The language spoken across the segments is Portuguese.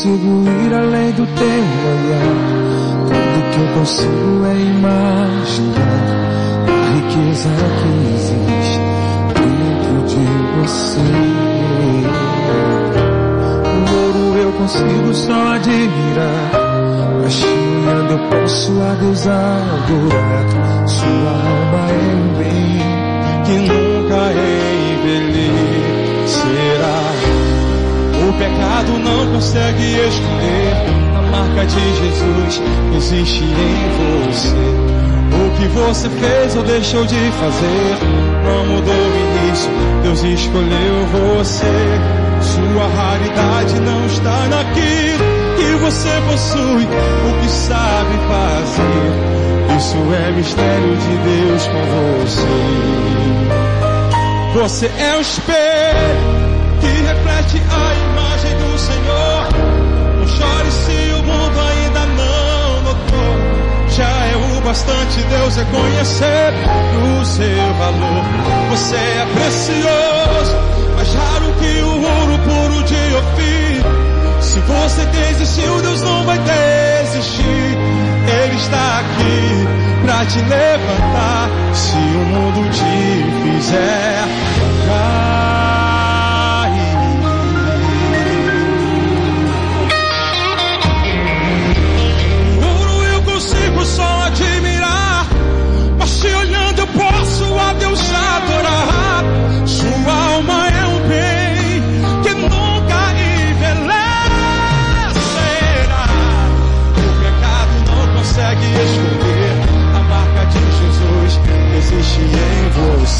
consigo ir além do teu olhar. Tudo que eu consigo é imaginar a riqueza que existe dentro de você. O ouro eu consigo só admirar, te olhando eu posso a Deus adorar. Sua alma é um bem que nunca envelhecerá. Pecado não consegue esconder a marca de Jesus existe em você. O que você fez ou deixou de fazer não mudou o início. Deus escolheu você. Sua raridade não está naquilo que você possui, o que sabe fazer. Isso é mistério de Deus com você. Você é o espelho que reflete a bastante Deus reconhecer o seu valor. Você é precioso, mais raro que o ouro puro de Ofir. Se você desistiu, Deus não vai desistir. Ele está aqui para te levantar. Se o mundo te fizer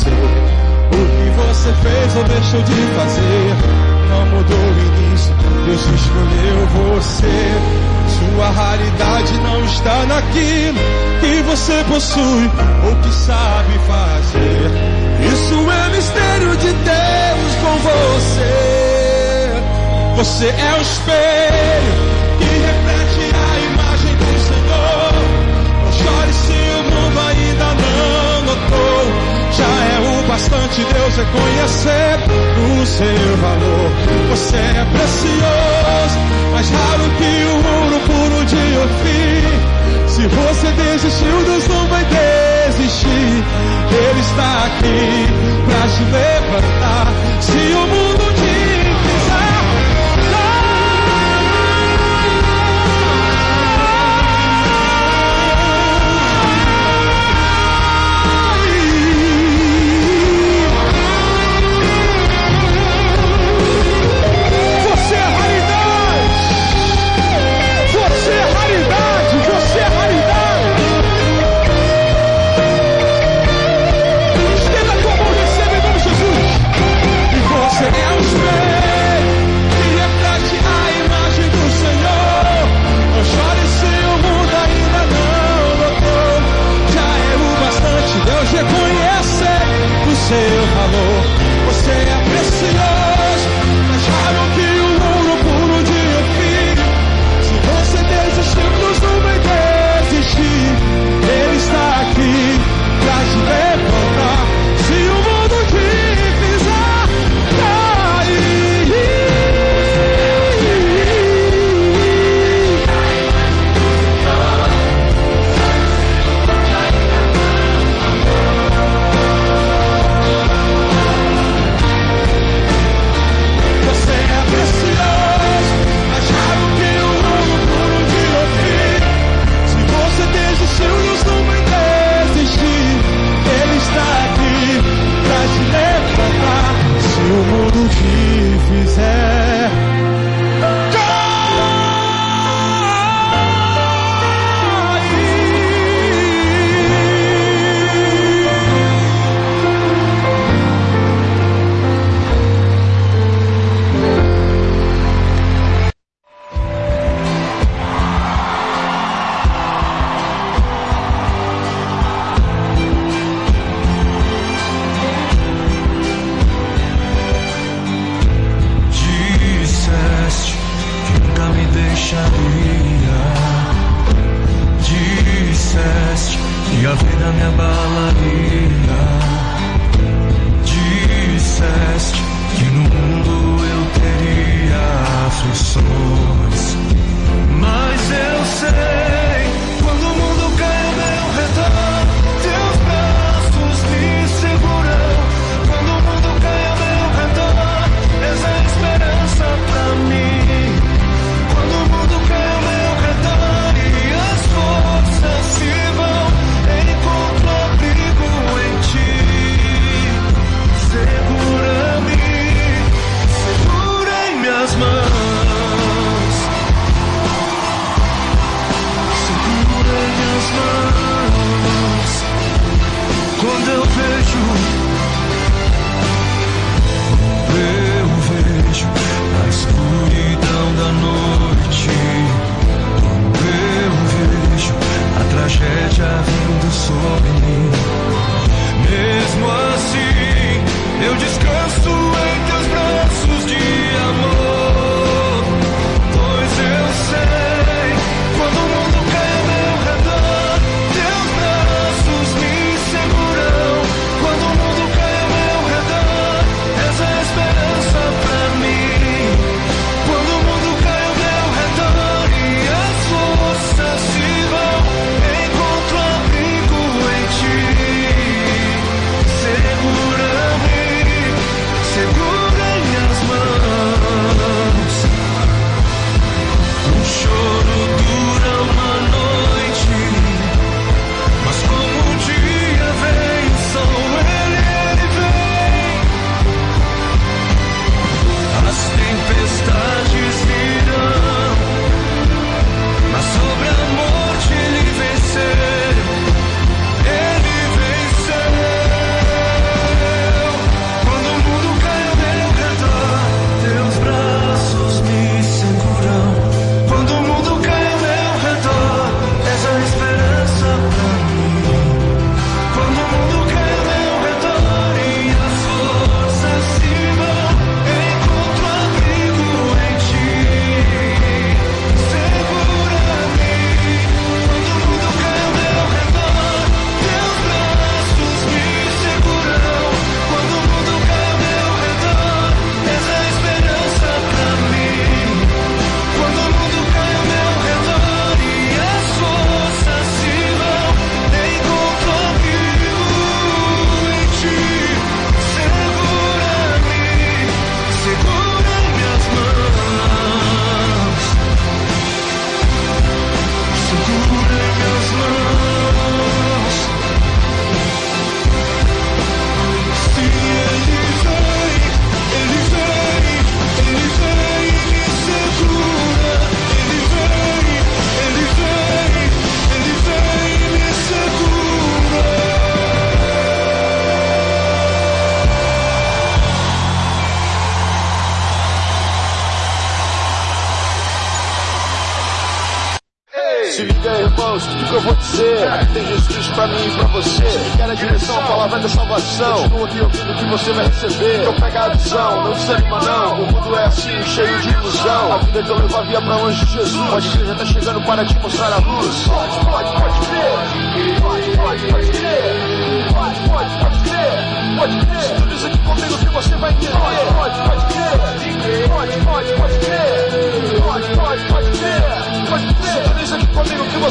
O que você fez ou deixou de fazer não mudou o início. Deus escolheu você. Sua raridade não está naquilo que você possui ou que sabe fazer. Isso é mistério de Deus com você. Você é o espelho que reflete é o bastante Deus reconhecer o seu valor. Você é precioso mais raro que o ouro puro de Ofir. Se você desistiu, Deus não vai desistir. Ele está aqui para te levantar. Se o mundo seu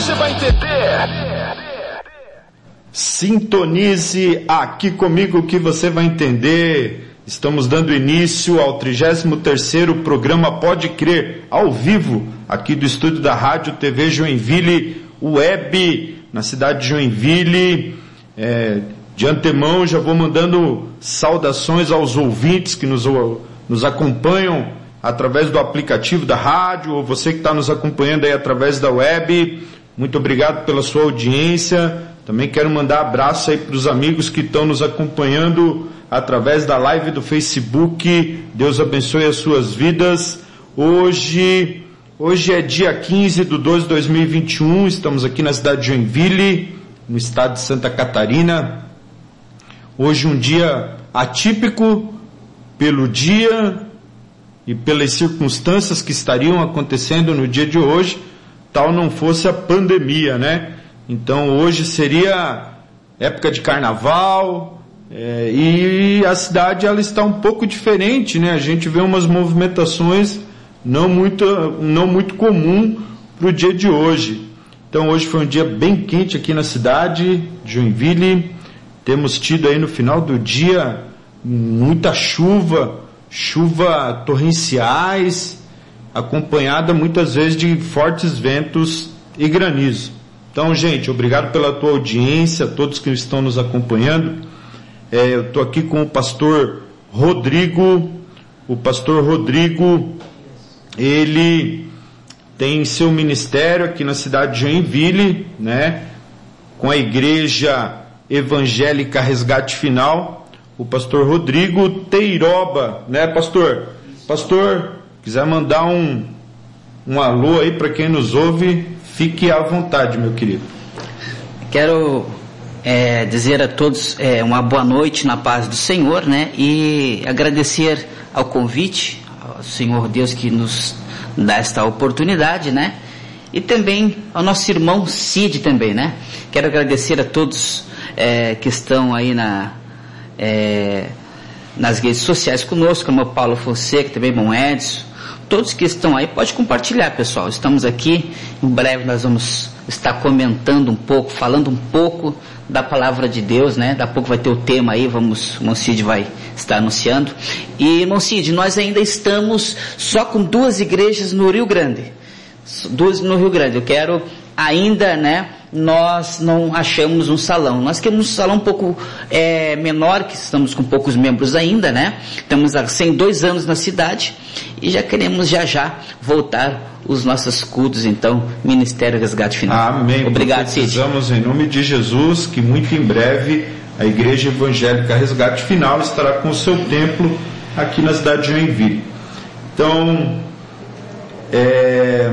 você vai entender. Sintonize aqui comigo que você vai entender. Estamos dando início ao 33º programa Pode Crer, ao vivo, aqui do estúdio da Rádio TV Joinville Web, na cidade de Joinville. É, de antemão já vou mandando saudações aos ouvintes que nos, nos acompanham através do aplicativo da rádio, ou você que está nos acompanhando aí através da web. Muito obrigado pela sua audiência. Também quero mandar abraço aí para os amigos que estão nos acompanhando através da live do Facebook. Deus abençoe as suas vidas. Hoje, hoje é dia 15 de 12 de 2021. Estamos aqui na cidade de Joinville, no estado de Santa Catarina. Hoje um dia atípico pelo dia e pelas circunstâncias que estariam acontecendo no dia de hoje, tal não fosse a pandemia, né? Então hoje seria época de carnaval é, e a cidade ela está um pouco diferente, né? A gente vê umas movimentações não muito não muito comum para o dia de hoje. Então hoje foi um dia bem quente aqui na cidade de Joinville. Temos tido aí no final do dia muita chuva, chuva torrenciais, acompanhada muitas vezes de fortes ventos e granizo. Então, gente, obrigado pela tua audiência, todos que estão nos acompanhando. É, eu estou aqui com o pastor Rodrigo. O pastor Rodrigo, ele tem seu ministério aqui na cidade de Joinville, né? Com a igreja evangélica Resgate Final, o pastor Rodrigo Teiroba, né, pastor? Pastor, quiser mandar um, um alô aí para quem nos ouve, fique à vontade, meu querido. Quero é, dizer a todos é, uma boa noite na paz do Senhor, né? E agradecer ao convite, ao Senhor Deus que nos dá esta oportunidade, né? E também ao nosso irmão Cid também, né? Quero agradecer a todos é, que estão aí na, é, nas redes sociais conosco, como o Paulo Fonseca, também irmão Edson, todos que estão aí, pode compartilhar, pessoal. Estamos aqui, em breve nós vamos estar comentando um pouco, falando um pouco da palavra de Deus, né? Daqui a pouco vai ter o tema aí, vamos, o Cid vai estar anunciando. E, Cid, nós ainda estamos só com duas igrejas no Rio Grande. Duas no Rio Grande. Eu quero ainda, né? Nós não achamos um salão. Nós queremos um salão um pouco é, menor, que estamos com poucos membros ainda, né? Estamos há 102 anos na cidade e já queremos já já voltar os nossos cultos, então, Ministério Resgate Final. Amém. Obrigado, Cid. Precisamos, em nome de Jesus, que muito em breve a Igreja Evangélica Resgate Final estará com o seu templo aqui na cidade de Joinville. Então, é,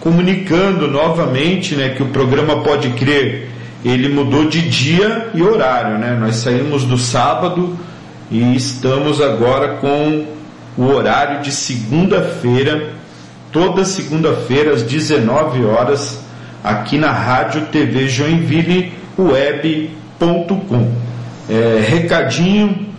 comunicando novamente né, que o programa Pode Crer ele mudou de dia e horário. Né? Nós saímos do sábado e estamos agora com o horário de segunda-feira, toda segunda-feira às 19 horas, aqui na Rádio TV Joinville Web.com. É, recadinho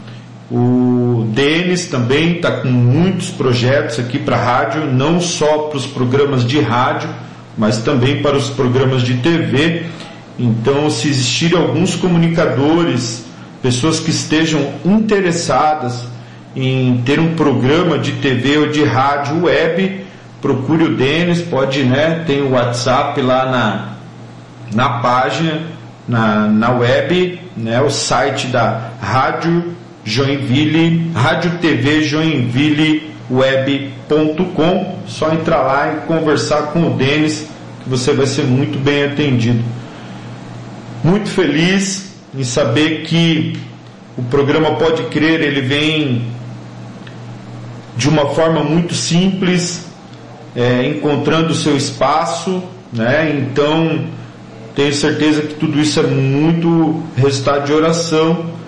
o Denis também está com muitos projetos aqui para rádio, não só para os programas de rádio, mas também para os programas de TV. Então, se existirem alguns comunicadores, pessoas que estejam interessadas em ter um programa de TV ou de rádio web, procure o Denis, pode, né? Tem o WhatsApp lá na, na página, na, na web, né? O site da Rádio Joinville, Rádio TV Joinville Web.com. Só entrar lá e conversar com o Denis, que você vai ser muito bem atendido. Muito feliz em saber que o programa Pode Crer, ele vem de uma forma muito simples, é, encontrando o seu espaço, né? Então, tenho certeza que tudo isso é muito resultado de oração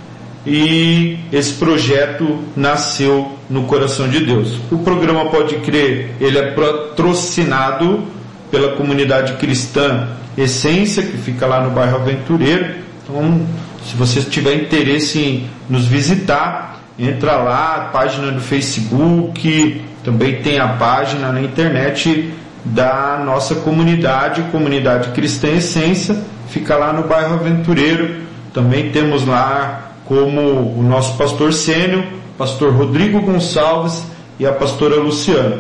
e esse projeto nasceu no coração de Deus. O programa Pode Crer, ele é patrocinado pela comunidade cristã Essência, que fica lá no bairro Aventureiro. Então, se você tiver interesse em nos visitar, entra lá, página do Facebook, também tem a página na internet da nossa comunidade, Comunidade Cristã Essência, fica lá no bairro Aventureiro. Também temos lá como o nosso pastor sênior, pastor Rodrigo Gonçalves e a pastora Luciana.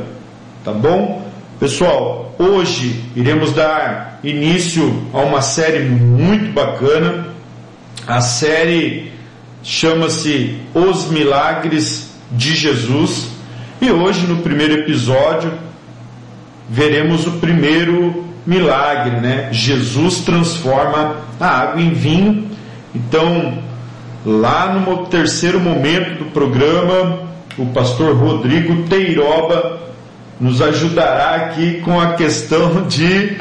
Tá bom? Pessoal, hoje iremos dar início a uma série muito bacana. A série chama-se Os Milagres de Jesus. E hoje, no primeiro episódio, veremos o primeiro milagre, né? Jesus transforma a água em vinho. Então, Lá no terceiro momento do programa, o pastor Rodrigo Teiroba nos ajudará aqui com a questão de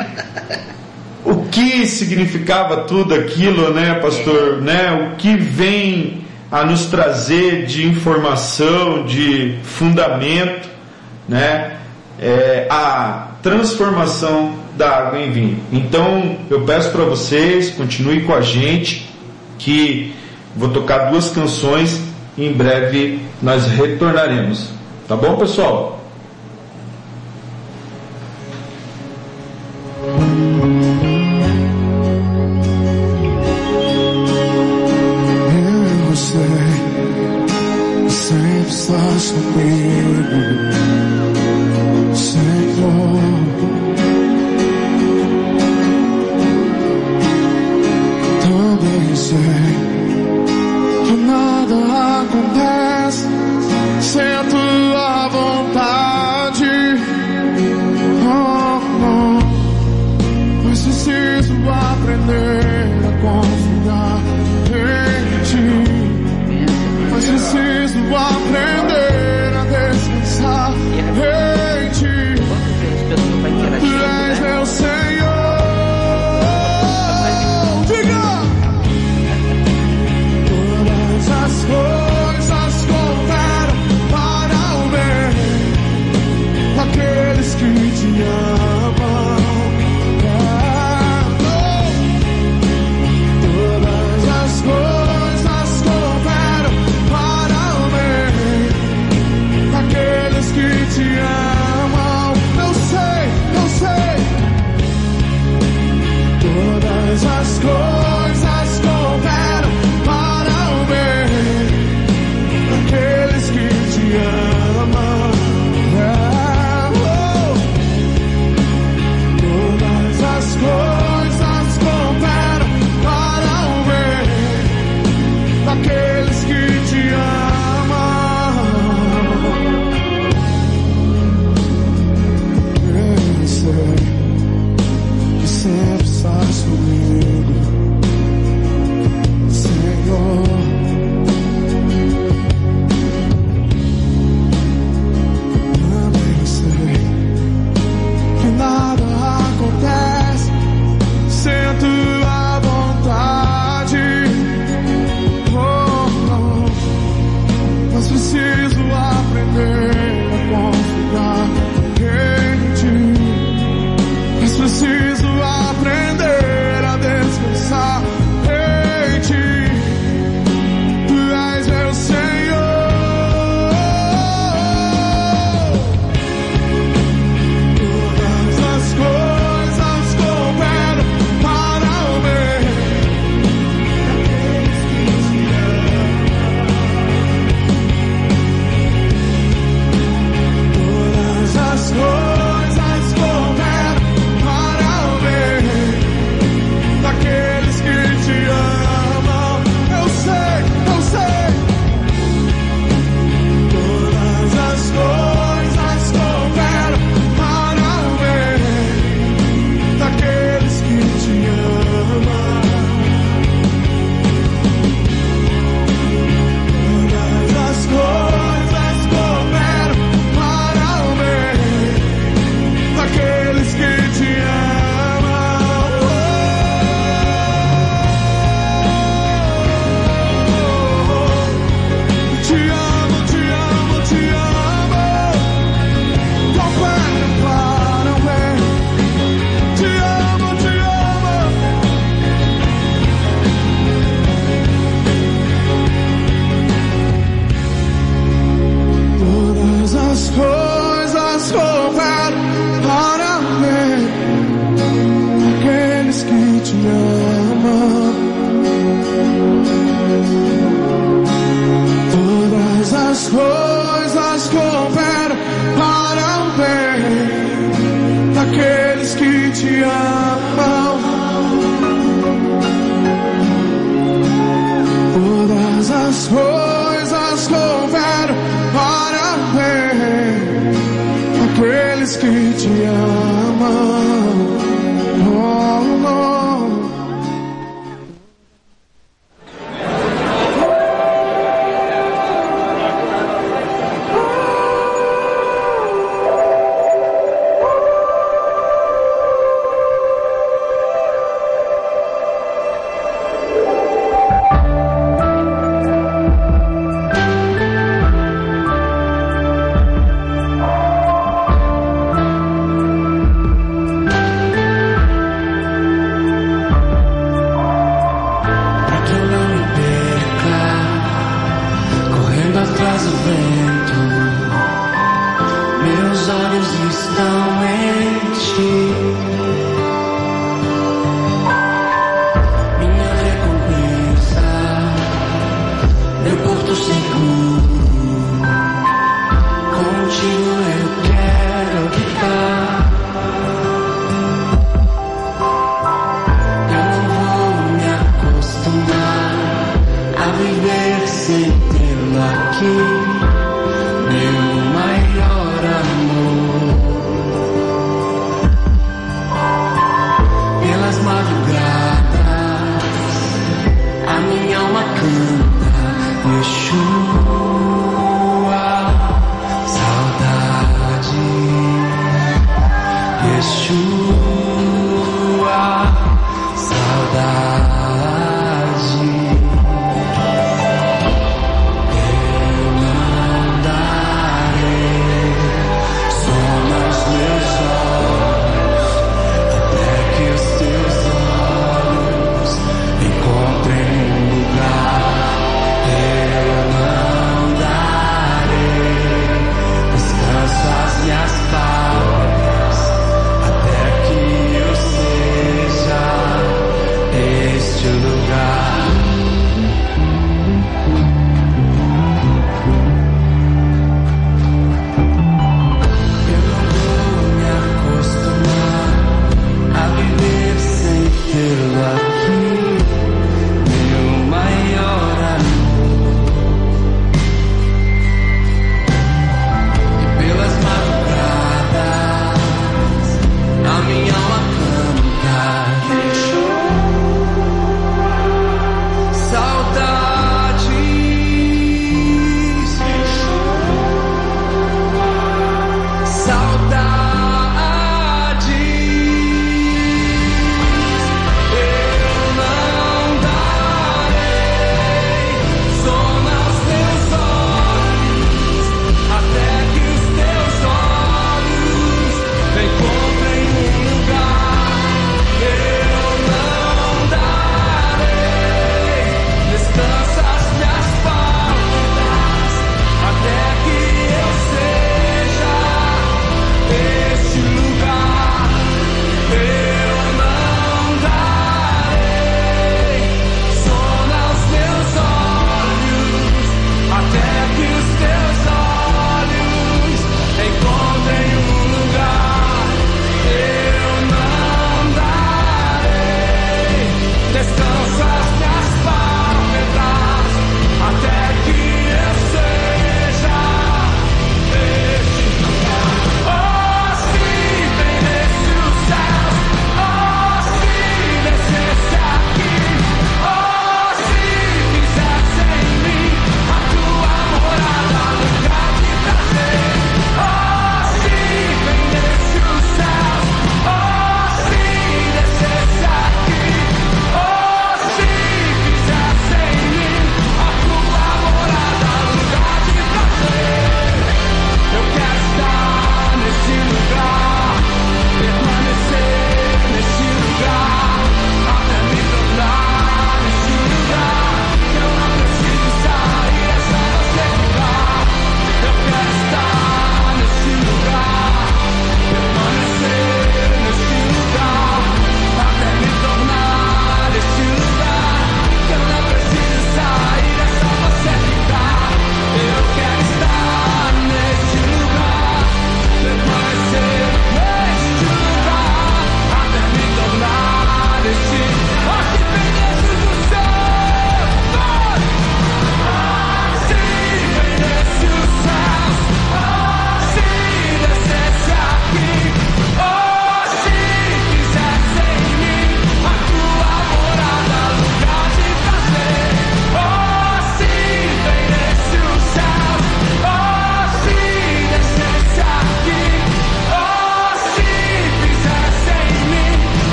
o que significava tudo aquilo, né, pastor, né? O que vem a nos trazer de informação, de fundamento né, é, a transformação da água em vinho. Então eu peço para vocês, continue com a gente, que vou tocar duas canções e em breve nós retornaremos. Tá bom, pessoal? Meu porto seguro. Contigo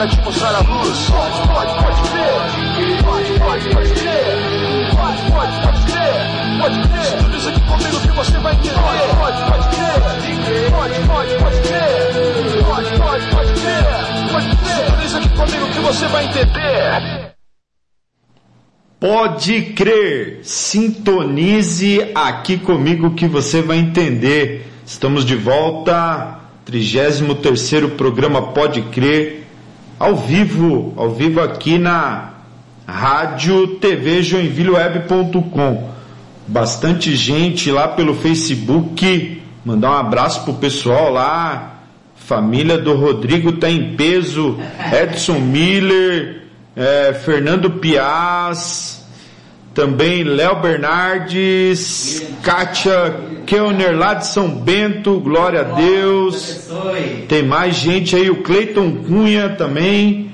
para te mostrar a luz. Pode, pode, pode crer. Pode, pode, pode crer. Pode, pode, pode crer. Pode crer. Tudo isso aqui comigo que você vai entender. Pode, pode crer. Pode, pode, pode crer. Pode, pode, pode crer. Pode crer. Tudo isso aqui comigo que você vai entender. Pode crer, sintonize aqui comigo que você vai entender. Estamos de volta, 33º programa Pode Crer, ao vivo, ao vivo aqui na Rádio TV Joinvilleweb.com. Bastante gente lá pelo Facebook, mandar um abraço pro pessoal lá. Família do Rodrigo tá em peso, Edson Miller, é, Fernando Piaz, também Léo Bernardes, Kátia Kellner lá de São Bento, glória a Deus. Tem mais gente aí, o Cleiton Cunha também.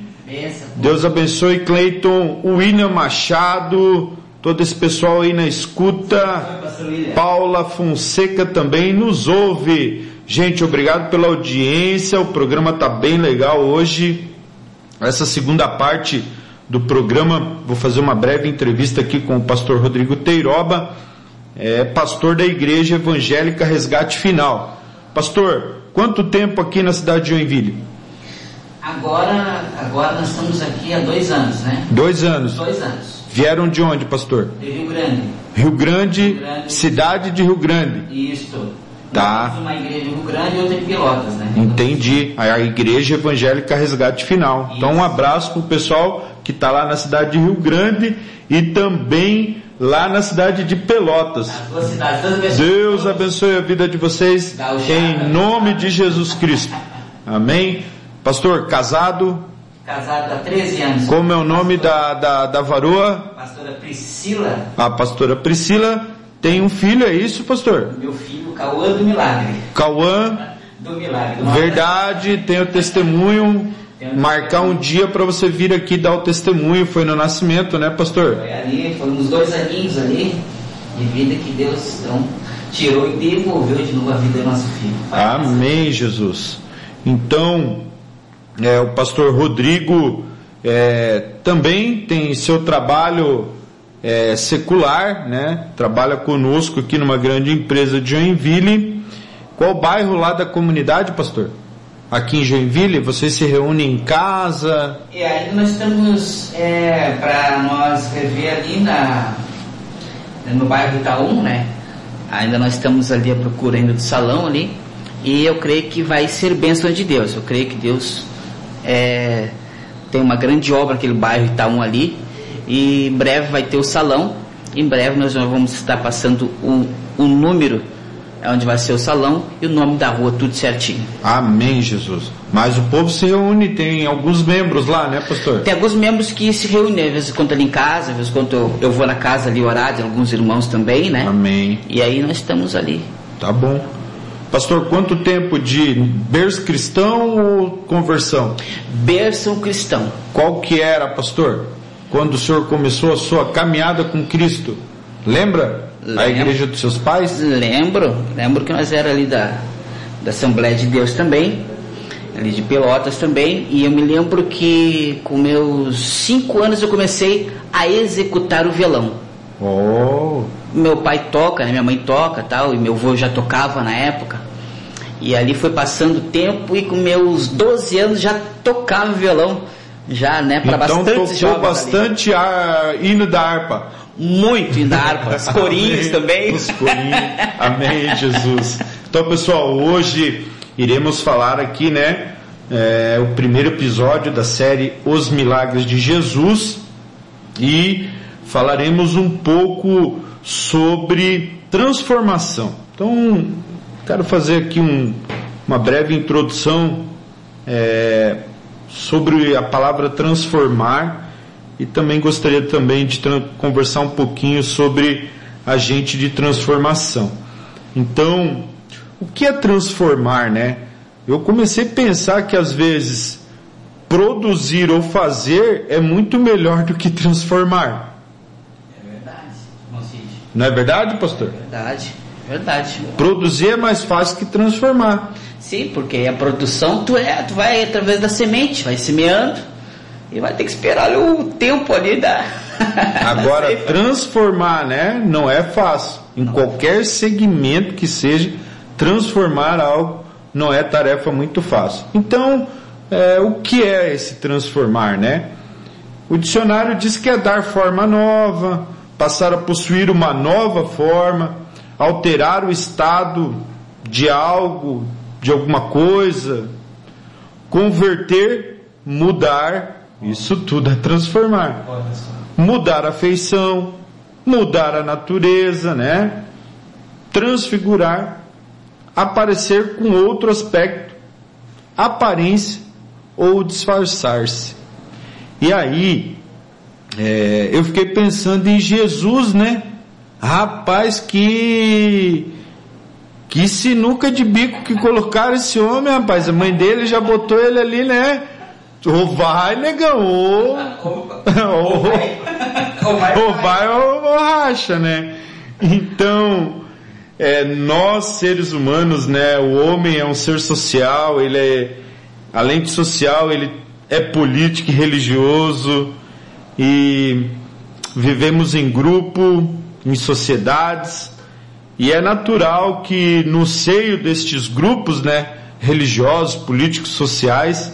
Deus abençoe Cleiton, o William Machado, todo esse pessoal aí na escuta. Paula Fonseca também nos ouve. Gente, obrigado pela audiência. O programa tá bem legal hoje. Essa segunda parte do programa, vou fazer uma breve entrevista aqui com o pastor Rodrigo Teiroba, é, pastor da Igreja Evangélica Resgate Final. Pastor, quanto tempo aqui na cidade de Joinville? Agora, agora nós estamos aqui há dois anos, né? Dois anos. Dois anos. Vieram de onde, pastor? De Rio Grande. Rio Grande, Rio Grande. cidade de Rio Grande. Isso. Tá. Uma igreja em Rio Grande e outra em Pelotas, né? Entendi. A Igreja Evangélica Resgate Final. Então um abraço pro pessoal que está lá na cidade de Rio Grande e também lá na cidade de Pelotas. Deus abençoe. A vida de vocês em nome de Jesus Cristo. Amém. Pastor, casado, Casado há 13 anos. como é o nome da, da, da varoa? Pastora Priscila, A pastora Priscila tem um filho, é isso, pastor? meu filho, Cauã do Milagre. Cauã, Do Milagre. Verdade, tem o testemunho. Marcar um dia para você vir aqui dar o testemunho. Foi no nascimento, né, pastor? Foi ali, foram uns dois aninhos ali de vida que Deus então, tirou e devolveu de novo a vida do nosso filho. Amém, Jesus. Então, é, o pastor Rodrigo é, também tem seu trabalho é, secular, né? Trabalha conosco aqui numa grande empresa de Joinville. Qual bairro lá da comunidade, pastor? Aqui em Joinville, vocês se reúnem em casa? E ainda nós estamos é, para nós rever ali na, no bairro Itaú, né? Ainda nós estamos ali à procura ainda do salão ali. E eu creio que vai ser bênção de Deus. Eu creio que Deus é, tem uma grande obra naquele bairro Itaú ali. E em breve vai ter o salão. Em breve nós vamos estar passando o, o número é onde vai ser o salão e o nome da rua, tudo certinho. Amém, Jesus. Mas o povo se reúne, tem alguns membros lá, né, pastor? Tem alguns membros que se reúnem, às vezes quando ali em casa, às vezes quando eu, eu vou na casa ali orar, tem alguns irmãos também, né? Amém. E aí nós estamos ali. Tá bom. Pastor, quanto tempo de berço cristão ou conversão? Berço cristão. Qual que era, pastor? Quando o senhor começou a sua caminhada com Cristo? Lembra? A igreja dos seus pais? Lembro, lembro que nós era ali da, da Assembleia de Deus também, ali de Pelotas também, e eu me lembro que com meus cinco anos eu comecei a executar o violão. Oh, meu pai toca, né? minha mãe toca tal, e meu avô já tocava na época. E ali foi passando o tempo e com meus 12 anos já tocava violão, já, né, para então bastante tocou bastante a, hino da harpa. Muito harpa, os corinhos também. Os corinhos. Amém, Jesus. Então, pessoal, hoje iremos falar aqui, né? é, o primeiro episódio da série Os Milagres de Jesus e falaremos um pouco sobre transformação. Então, quero fazer aqui um- uma breve introdução é, sobre a palavra transformar e também gostaria também de conversar um pouquinho sobre agente de transformação. Então, o que é transformar, né? Eu comecei a pensar que às vezes produzir ou fazer é muito melhor do que transformar. É verdade. Não é verdade, pastor? Verdade, verdade. Produzir é mais fácil que transformar. Sim, porque a produção tu é, tu vai através da semente, vai semeando e vai ter que esperar o tempo ali da. Agora, transformar, né? Não é fácil. Em qualquer segmento que seja, transformar algo não é tarefa muito fácil. Então, é, o que é esse transformar, né? O dicionário diz que é dar forma nova, passar a possuir uma nova forma, alterar o estado de algo, de alguma coisa, converter, mudar, isso tudo é transformar. Mudar a feição, mudar a natureza, né? Transfigurar, aparecer com outro aspecto, aparência ou disfarçar-se. E aí, é, eu fiquei pensando em Jesus, né? Rapaz, que que sinuca de bico que colocaram esse homem, rapaz. A mãe dele já botou ele ali, né? Ou vai, negão, ou, ou, ou vai ou, ou racha, né? Então, é, nós seres humanos, né? O homem é um ser social, ele é, além de social, ele é político e religioso e vivemos em grupo, em sociedades e é natural que no seio destes grupos, né, religiosos, políticos, sociais,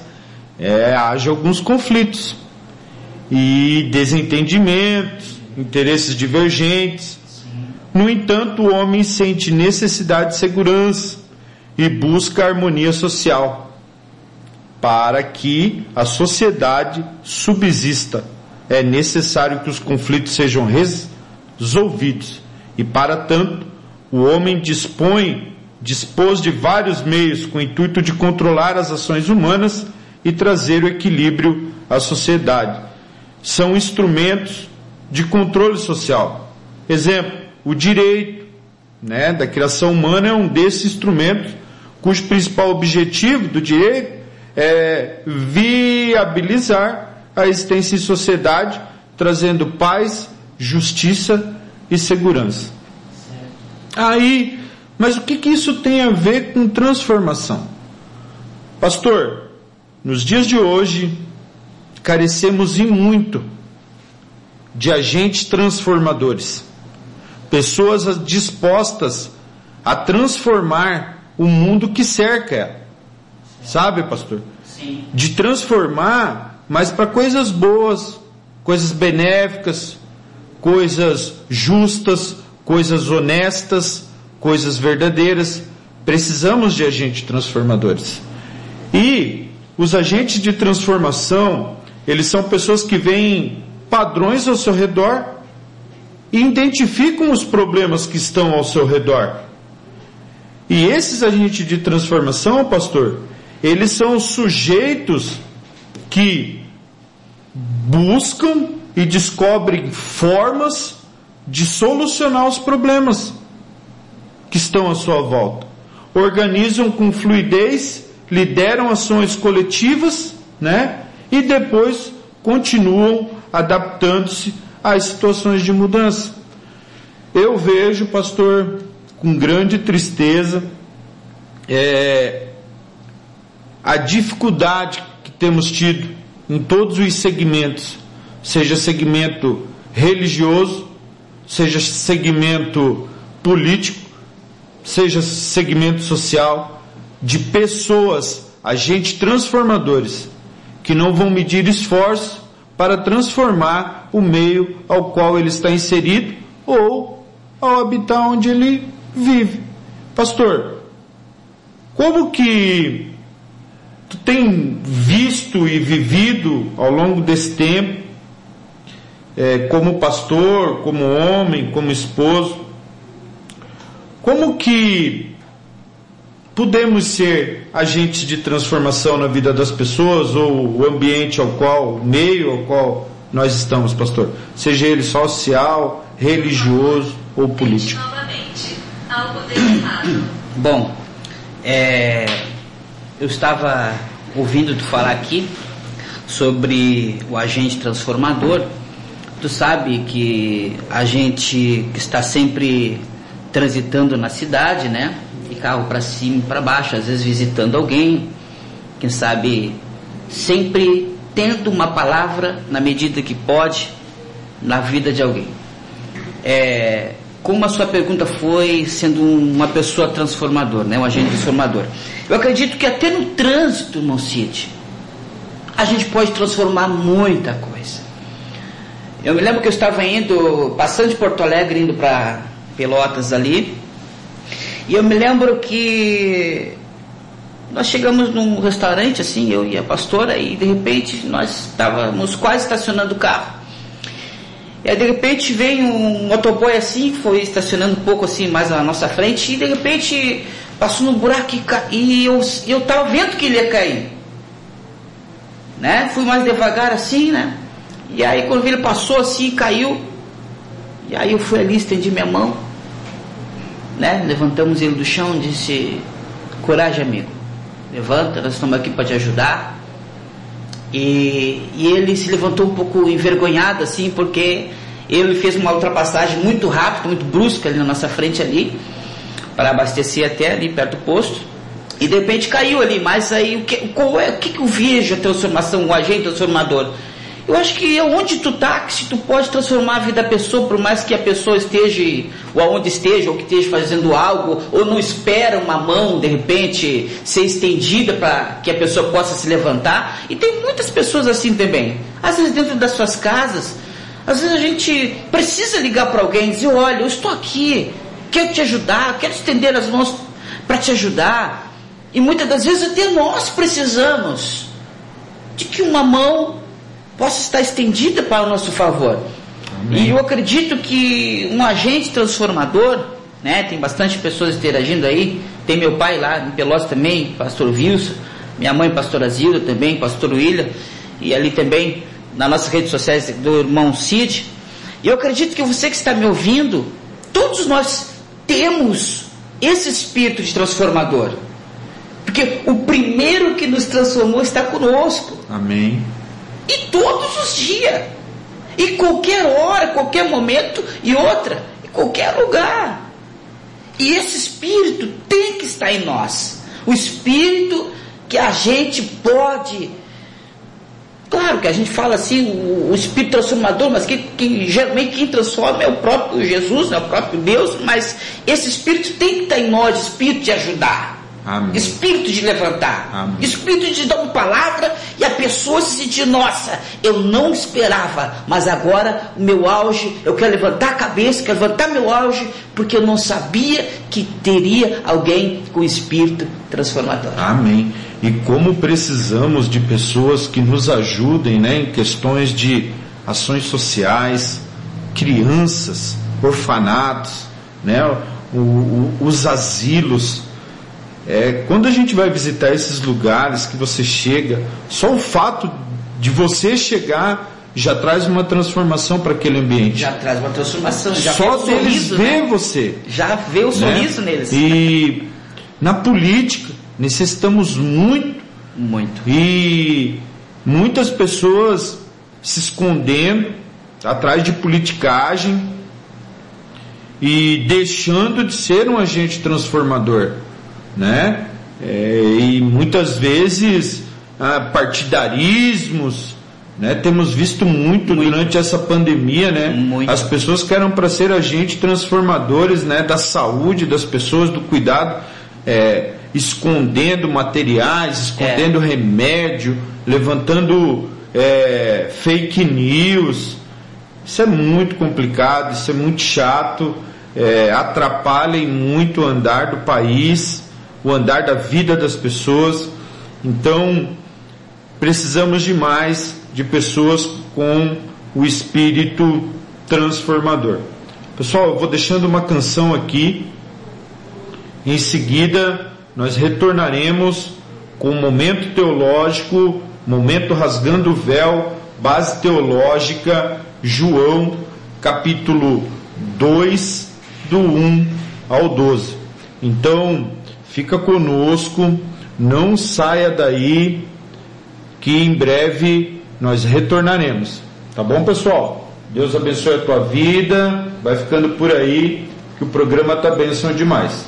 é, haja alguns conflitos e desentendimentos, interesses divergentes. No entanto, o homem sente necessidade de segurança e busca harmonia social para que a sociedade subsista. É necessário que os conflitos sejam resolvidos e para tanto o homem dispõe, dispôs de vários meios com o intuito de controlar as ações humanas e trazer o equilíbrio à sociedade. São instrumentos de controle social. Exemplo, o direito né, da criação humana é um desses instrumentos cujo principal objetivo do direito é viabilizar a existência em sociedade, trazendo paz, justiça e segurança. Aí, mas o que, que isso tem a ver com transformação? Pastor, nos dias de hoje, carecemos e muito de agentes transformadores, pessoas dispostas a transformar o mundo que cerca. Sabe, pastor? Sim. De transformar, mas para coisas boas, coisas benéficas, coisas justas, coisas honestas, coisas verdadeiras. Precisamos de agentes transformadores. E os agentes de transformação, eles são pessoas que veem padrões ao seu redor e identificam os problemas que estão ao seu redor. E esses agentes de transformação, pastor, eles são os sujeitos que buscam e descobrem formas de solucionar os problemas que estão à sua volta. Organizam com fluidez, lideram ações coletivas, né? E depois continuam adaptando-se às situações de mudança. Eu vejo, pastor, com grande tristeza, é, a dificuldade que temos tido em todos os segmentos, seja segmento religioso, seja segmento político, seja segmento social, de pessoas, agentes transformadores, que não vão medir esforço para transformar o meio ao qual ele está inserido ou ao habitar onde ele vive. Pastor, como que tu tem visto e vivido ao longo desse tempo é, como pastor, como homem, como esposo, como que podemos ser agentes de transformação na vida das pessoas ou o ambiente ao qual, o meio ao qual nós estamos, pastor? Seja ele social, religioso ou político. Novamente, algo delicado. Bom, é, eu estava ouvindo tu falar aqui sobre o agente transformador. Tu sabe que a gente está sempre transitando na cidade, né? Carro para cima e para baixo, às vezes visitando alguém, quem sabe sempre tendo uma palavra na medida que pode na vida de alguém. É, como a sua pergunta foi sendo uma pessoa transformadora, né? um agente transformador. Eu acredito que até no trânsito, irmão Cid, a gente pode transformar muita coisa. Eu me lembro que eu estava indo, passando de Porto Alegre, indo para Pelotas ali, e eu me lembro que nós chegamos num restaurante, assim, eu e a pastora, e de repente nós estávamos quase estacionando o carro. E aí de repente vem um motoboy assim, foi estacionando um pouco assim mais na nossa frente, e de repente passou num buraco e, e eu, eu tava vendo que ele ia cair. Né? Fui mais devagar assim, né? E aí quando ele passou assim, caiu. E aí eu fui ali, estendi minha mão, né? Levantamos ele do chão, disse, coragem amigo, levanta, nós estamos aqui para te ajudar. E, e ele se levantou um pouco envergonhado, assim, porque ele fez uma ultrapassagem muito rápida, muito brusca ali na nossa frente ali, para abastecer até ali perto do posto. E de repente caiu ali, mas aí o que, qual é, o que, que eu vejo a transformação, o agente transformador? Eu acho que onde tu tá, se tu pode transformar a vida da pessoa, por mais que a pessoa esteja, ou aonde esteja, ou que esteja fazendo algo, ou não espera uma mão, de repente, ser estendida para que a pessoa possa se levantar. E tem muitas pessoas assim também. Às vezes dentro das suas casas, às vezes a gente precisa ligar para alguém e dizer, olha, eu estou aqui, quero te ajudar, quero estender as mãos para te ajudar. E muitas das vezes até nós precisamos de que uma mão possa estar estendida para o nosso favor. Amém. E eu acredito que um agente transformador, né, tem bastante pessoas interagindo aí, tem meu pai lá em Pelotas também, pastor Wilson, minha mãe, pastora Zilda também, pastor William, e ali também nas nossas redes sociais do irmão Cid. E eu acredito que você que está me ouvindo, todos nós temos esse espírito de transformador. Porque o primeiro que nos transformou está conosco. Amém. E todos os dias. E qualquer hora, qualquer momento e outra, em qualquer lugar. E esse espírito tem que estar em nós. O espírito que a gente pode. Claro que a gente fala assim, o, o espírito transformador, mas que, que, geralmente quem transforma é o próprio Jesus, é o próprio Deus, mas esse espírito tem que estar em nós, espírito de ajudar. Amém. Espírito de levantar. Amém. Espírito de dar uma palavra e a pessoa se sentir, nossa, eu não esperava, mas agora o meu auge, eu quero levantar a cabeça, quero levantar meu auge, porque eu não sabia que teria alguém com espírito transformador. Amém. E como precisamos de pessoas que nos ajudem né, em questões de ações sociais, crianças, orfanatos, né, o, o, os asilos é, quando a gente vai visitar esses lugares que você chega, só o fato de você chegar já traz uma transformação para aquele ambiente. Já traz uma transformação. Já só deles sorriso, ver né? você. Já vê o né? sorriso né? neles. E na política necessitamos muito. Muito. E muitas pessoas se escondendo atrás de politicagem e deixando de ser um agente transformador né? É, e muitas vezes ah, partidarismos, né? Temos visto muito, muito, durante essa pandemia, né? Muito. As pessoas que eram para ser agentes transformadores, né? Da saúde das pessoas, do cuidado, é, escondendo materiais, escondendo é. remédio, levantando é, fake news. Isso é muito complicado, isso é muito chato, é, atrapalha muito o andar do país o andar da vida das pessoas. Então, precisamos de mais de pessoas com o espírito transformador. Pessoal, eu vou deixando uma canção aqui. Em seguida, nós retornaremos com o momento teológico, momento rasgando o véu, base teológica, João, capítulo 2, do 1 ao 12. Então, Fica conosco, não saia daí, que em breve nós retornaremos. Tá bom, pessoal? Deus abençoe a tua vida. Vai ficando por aí, que o programa tá benção demais.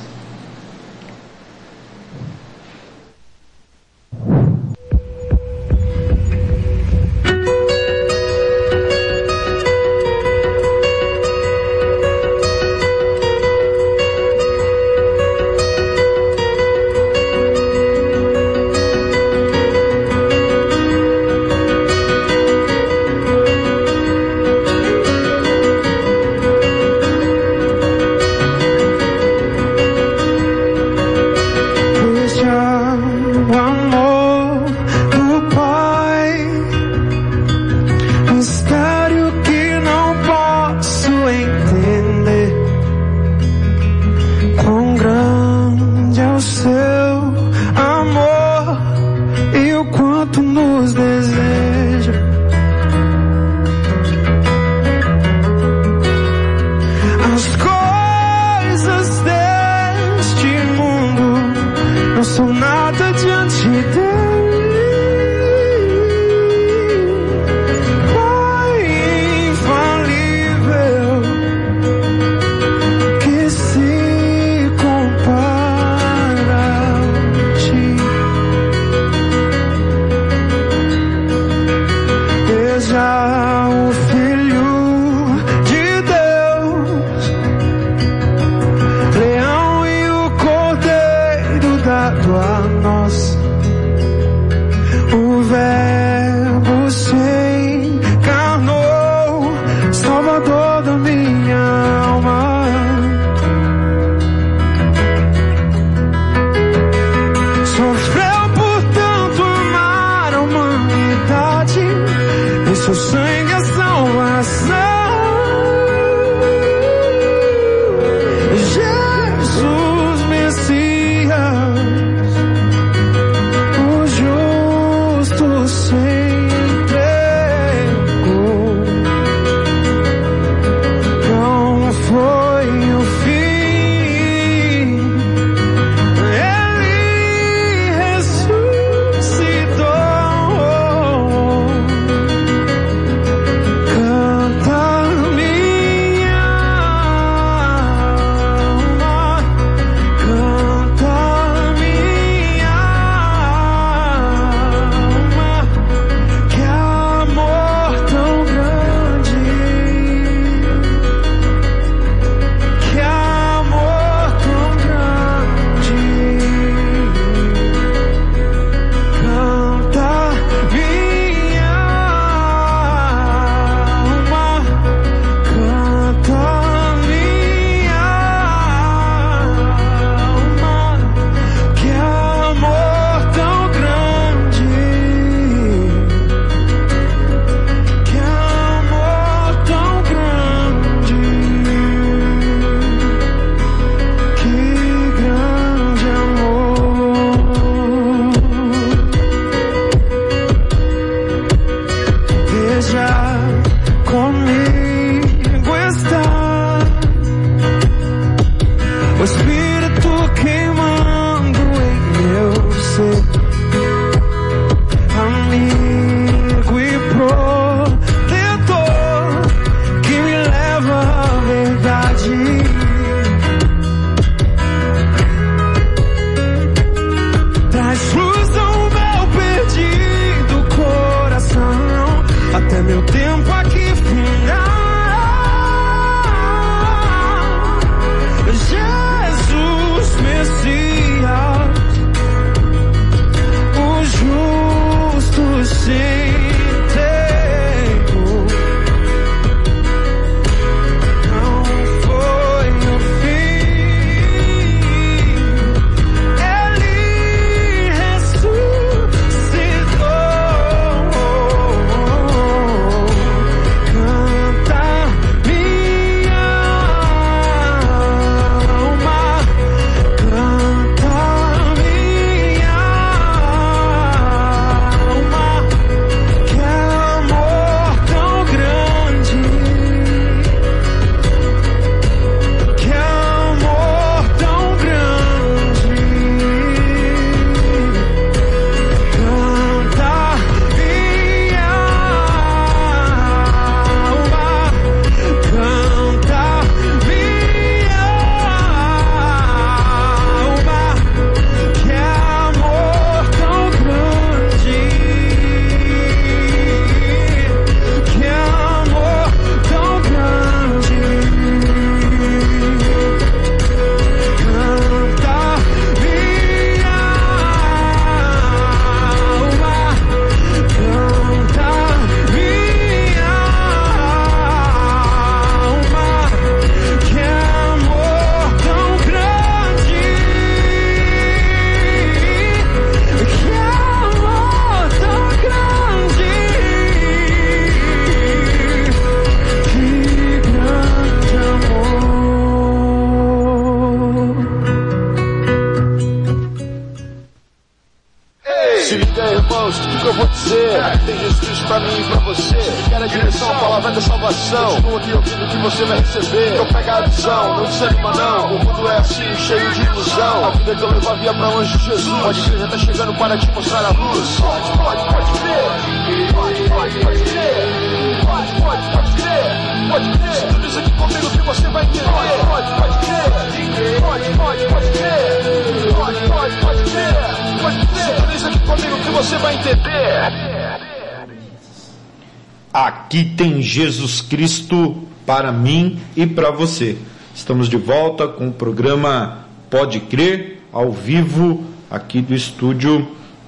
Aqui tem Jesus Cristo para mim e para você. Estamos de volta com o programa Pode Crer, ao vivo, aqui do estúdio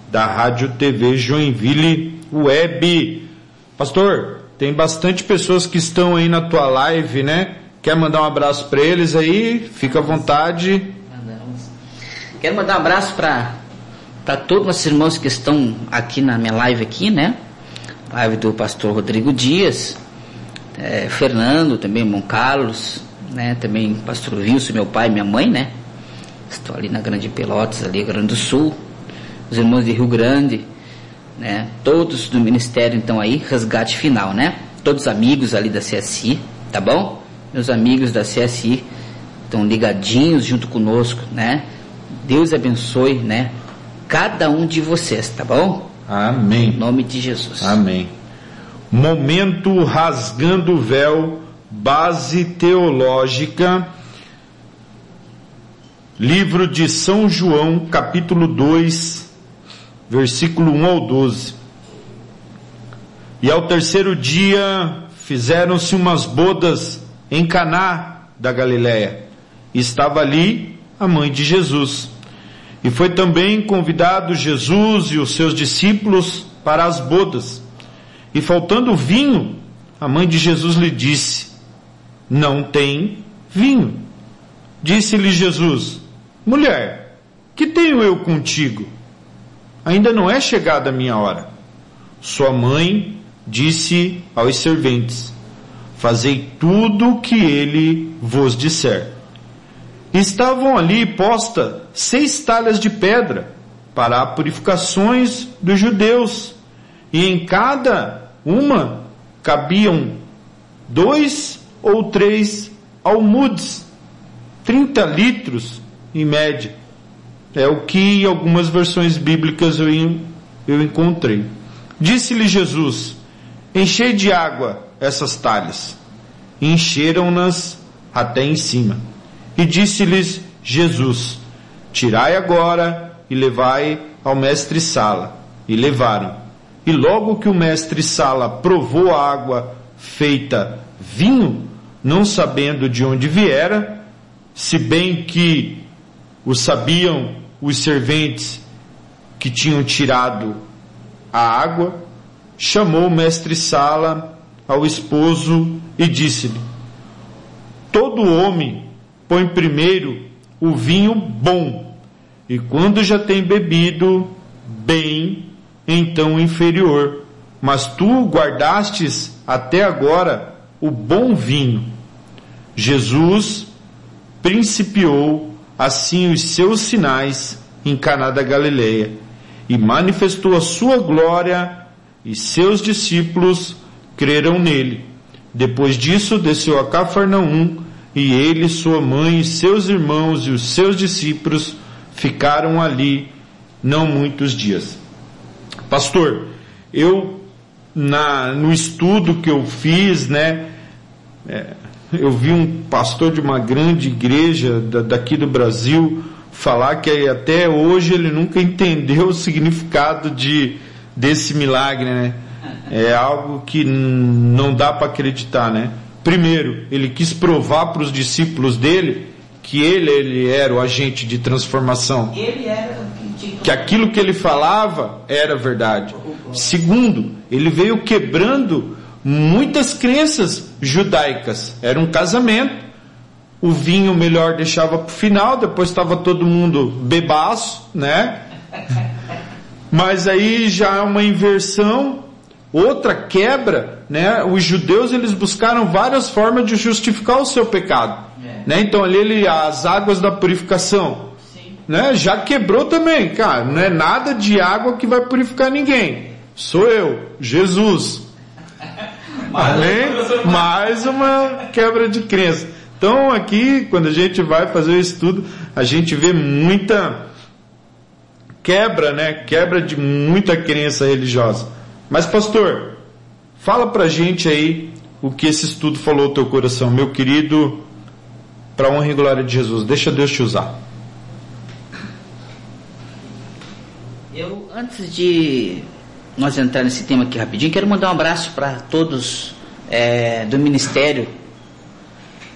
da Rádio TV Joinville Web. Pastor, tem bastante pessoas que estão aí na tua live, né? Quer mandar um abraço para eles aí? Fica à vontade. Quero mandar um abraço para para todos os irmãos que estão aqui na minha live aqui, né? Live do pastor Rodrigo Dias, é, Fernando, também irmão Carlos, né? Também pastor Wilson, meu pai minha mãe, né? Estou ali na Grande Pelotas, ali, Grande do Sul. Os irmãos de Rio Grande, né? Todos do ministério então aí, resgate final, né? Todos amigos ali da CSI, tá bom? Meus amigos da CSI estão ligadinhos junto conosco, né? Deus abençoe, né? Cada um de vocês, tá bom? Amém. Em nome de Jesus. Amém. Momento rasgando o véu, base teológica. Livro de São João, capítulo 2, versículo 1 ao 12. E ao terceiro dia fizeram-se umas bodas em Caná da Galiléia. Estava ali a mãe de Jesus. E foi também convidado Jesus e os seus discípulos para as bodas. E faltando vinho, a mãe de Jesus lhe disse: Não tem vinho. Disse-lhe Jesus: Mulher, que tenho eu contigo? Ainda não é chegada a minha hora. Sua mãe disse aos serventes: Fazei tudo o que ele vos disser. Estavam ali posta seis talhas de pedra para purificações dos judeus, e em cada uma cabiam dois ou três almudes, 30 litros em média. É o que em algumas versões bíblicas eu, eu encontrei. Disse-lhe Jesus: Enchei de água essas talhas. Encheram-nas até em cima. E disse-lhes Jesus: Tirai agora e levai ao mestre Sala. E levaram. E logo que o mestre Sala provou a água feita vinho, não sabendo de onde viera, se bem que o sabiam os serventes que tinham tirado a água, chamou o mestre Sala ao esposo e disse-lhe: Todo homem põe primeiro o vinho bom, e quando já tem bebido bem, então inferior. Mas tu guardastes até agora o bom vinho. Jesus principiou assim os seus sinais em Caná da Galileia e manifestou a sua glória e seus discípulos creram nele. Depois disso desceu a Cafarnaum e ele, sua mãe, seus irmãos e os seus discípulos ficaram ali não muitos dias. Pastor, eu na, no estudo que eu fiz, né, é, eu vi um pastor de uma grande igreja da, daqui do Brasil falar que até hoje ele nunca entendeu o significado de desse milagre, né? É algo que não dá para acreditar, né? Primeiro, ele quis provar para os discípulos dele que ele, ele era o agente de transformação. Que aquilo que ele falava era verdade. Segundo, ele veio quebrando muitas crenças judaicas. Era um casamento. O vinho melhor deixava para o final, depois estava todo mundo bebaço, né? Mas aí já é uma inversão, outra quebra, né? Os judeus eles buscaram várias formas de justificar o seu pecado, né? Então ali ele, as águas da purificação, né? Já quebrou também, cara. Não é nada de água que vai purificar ninguém. Sou eu, Jesus. Amém? Mais uma quebra de crença. Então aqui, quando a gente vai fazer o estudo, a gente vê muita quebra, né? Quebra de muita crença religiosa. Mas pastor, fala pra gente aí o que esse estudo falou ao teu coração, meu querido, para honra e glória de Jesus. Deixa Deus te usar. Eu, antes de nós entrar nesse tema aqui rapidinho, quero mandar um abraço para todos é, do ministério,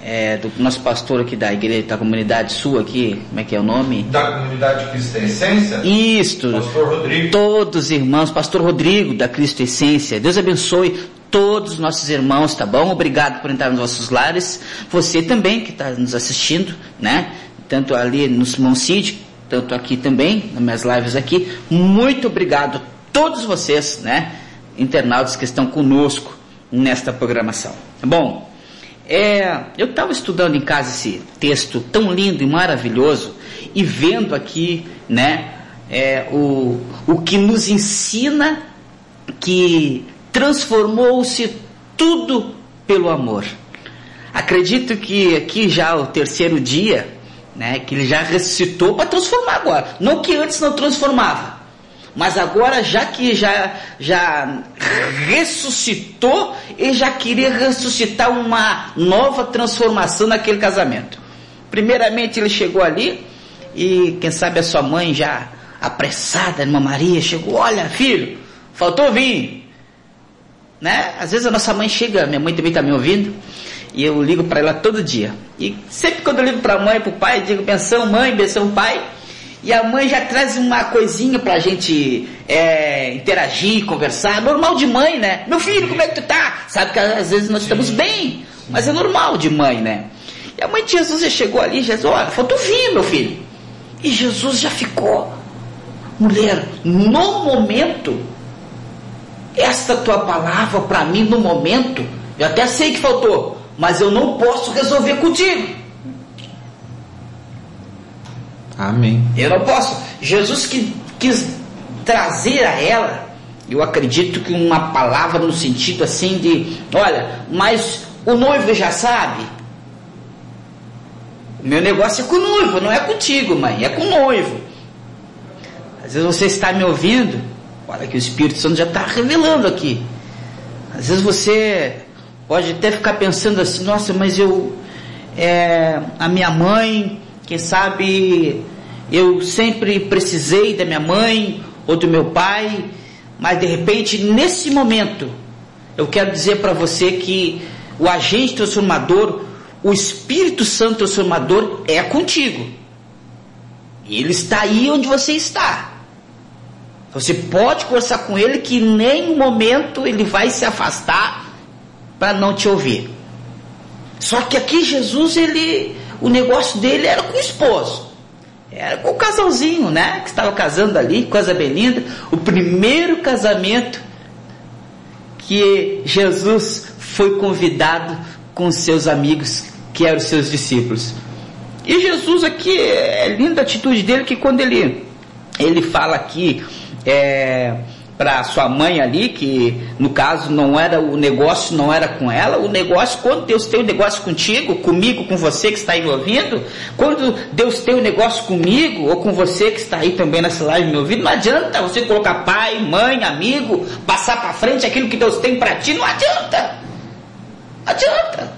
é, do nosso pastor aqui da igreja, da comunidade sua aqui, como é que é o nome? Da comunidade Cristo Essência? Isto. Pastor Rodrigo. Todos os irmãos, pastor Rodrigo da Cristo Essência. Deus abençoe todos os nossos irmãos, tá bom? Obrigado por entrar nos nossos lares. Você também que está nos assistindo, né? Tanto ali no Simão Cid, tanto aqui também, nas minhas lives aqui. Muito obrigado a todos vocês, né? Internautas que estão conosco nesta programação. Bom, é, eu estava estudando em casa esse texto tão lindo e maravilhoso e vendo aqui, né, é, o, o que nos ensina que transformou-se tudo pelo amor. Acredito que aqui já o terceiro dia, né, que ele já ressuscitou para transformar agora. Não que antes não transformava, mas agora já que já já ressuscitou, ele já queria ressuscitar uma nova transformação naquele casamento. Primeiramente ele chegou ali e quem sabe a sua mãe já apressada, irmã Maria, chegou, olha filho, faltou vinho. Né? Às vezes a nossa mãe chega, minha mãe também está me ouvindo, e eu ligo para ela todo dia. E sempre quando eu ligo para a mãe e para o pai, digo benção mãe, benção pai, e a mãe já traz uma coisinha para a gente é, interagir, conversar, normal de mãe, né? Meu filho, como é que tu tá? Sabe que às vezes nós estamos bem, mas é normal de mãe, né? E a mãe de Jesus já chegou ali, Jesus, olha, faltou vinho, meu filho. E Jesus já ficou, mulher, no momento, esta tua palavra para mim no momento, eu até sei que faltou, mas eu não posso resolver contigo. Amém. Eu não posso. Jesus que quis trazer a ela, eu acredito que uma palavra no sentido assim de, olha, mas o noivo já sabe. Meu negócio é com o noivo, não é contigo, mãe, é com o noivo. Às vezes você está me ouvindo, olha que o Espírito Santo já está revelando aqui. Às vezes você pode até ficar pensando assim, nossa, mas eu, é, a minha mãe, quem sabe eu sempre precisei da minha mãe ou do meu pai, mas de repente nesse momento eu quero dizer para você que o agente transformador, o Espírito Santo transformador é contigo. Ele está aí onde você está. Você pode conversar com ele que em nenhum momento ele vai se afastar para não te ouvir. Só que aqui Jesus, ele, o negócio dele era com o esposo. Era com o casalzinho, né? Que estava casando ali, coisa bem linda. O primeiro casamento que Jesus foi convidado com seus amigos, que eram seus discípulos. E Jesus aqui, é linda a atitude dele, que quando ele, ele fala aqui, é, para sua mãe ali, que no caso não era o negócio, não era com ela, o negócio, quando Deus tem o um negócio contigo, comigo, com você que está aí me ouvindo, quando Deus tem o um negócio comigo, ou com você que está aí também nessa live me ouvindo, não adianta você colocar pai, mãe, amigo, passar para frente aquilo que Deus tem para ti, não adianta. Não adianta.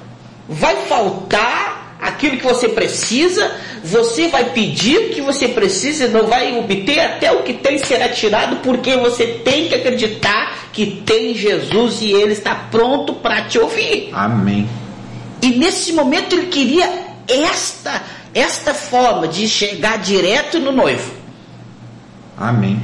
Vai faltar aquilo que você precisa, você vai pedir o que você precisa e não vai obter, até o que tem será tirado, porque você tem que acreditar que tem Jesus e Ele está pronto para te ouvir. Amém. E nesse momento ele queria esta, esta forma de chegar direto no noivo. Amém.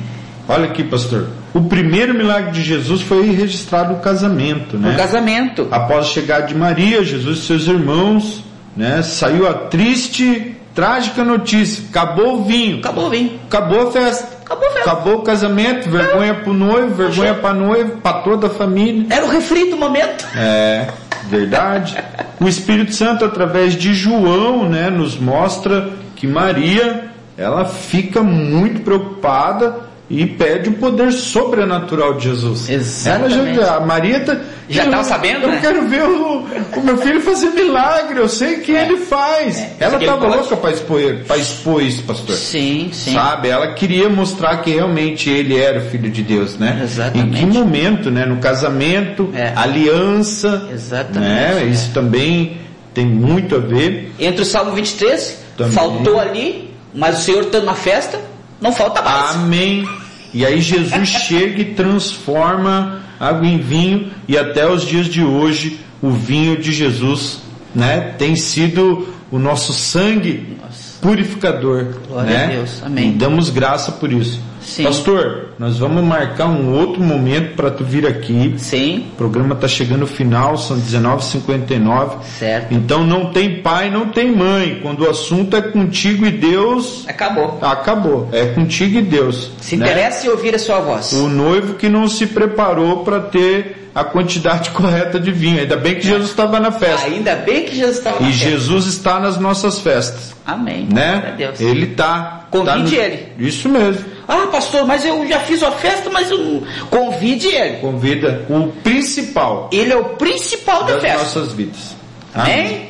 Olha aqui, pastor. O primeiro milagre de Jesus foi registrado no casamento, né? No casamento. Após chegar de Maria, Jesus e seus irmãos né? Saiu a triste, trágica notícia. Acabou o vinho. Acabou o vinho. Acabou a festa. Acabou a festa. Acabou o casamento, vergonha pro noivo, vergonha pra noiva, pra toda a família. Era o refri do momento. É, verdade. o Espírito Santo, através de João, né, nos mostra que Maria, ela fica muito preocupada e pede o poder sobrenatural de Jesus. Exatamente. Ela já, a Maria tá, Já eu- tava sabendo, Eu né? quero ver o, o meu filho fazer milagre, eu sei que ele faz. É, Ela estava louca para expor, pra expor isso, pastor. Sim, sim. Sabe? Ela queria mostrar que realmente ele era o filho de Deus, né? Exatamente. Em que momento, né? No casamento, É. aliança. Exatamente, Né? é. Isso também tem muito a ver. Entre o Salmo 23, Também. faltou ali, mas o Senhor estando na festa, não falta mais. Amém. E aí Jesus chega e transforma água em vinho e até os dias de hoje o vinho de Jesus, né, tem sido o nosso sangue purificador, Glória né? a Deus. Amém. E damos graça por isso. Sim. Pastor, nós vamos marcar um outro momento para tu vir aqui. Sim, O programa está chegando ao final, são 19h59. certo. Então não tem pai, não tem mãe. Quando o assunto é contigo e Deus, Acabou. acabou. É contigo e Deus. Se né? interessa em ouvir a sua voz. O noivo que não se preparou para ter a quantidade correta de vinho. Ainda bem que Jesus estava na festa. Ainda bem que Jesus estava na E festa. Jesus está nas nossas festas, Amém. Né? Ele está. Convide tá ele. Isso mesmo. Ah, pastor, mas eu já fiz a festa, mas eu convide ele. Convida o principal Ele é o principal da das festa. nossas vidas. Amém?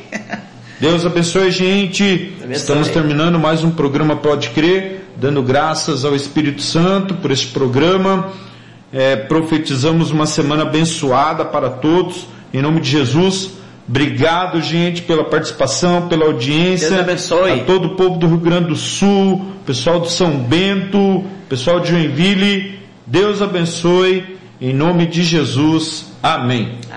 Deus abençoe a gente. Abençoe. Estamos terminando mais um programa Pode Crer, dando graças ao Espírito Santo por este programa. É, profetizamos uma semana abençoada para todos, em nome de Jesus. Obrigado, gente, pela participação, pela audiência. Deus abençoe. A todo o povo do Rio Grande do Sul, pessoal do São Bento, pessoal de Joinville. Deus abençoe, em nome de Jesus. Amém.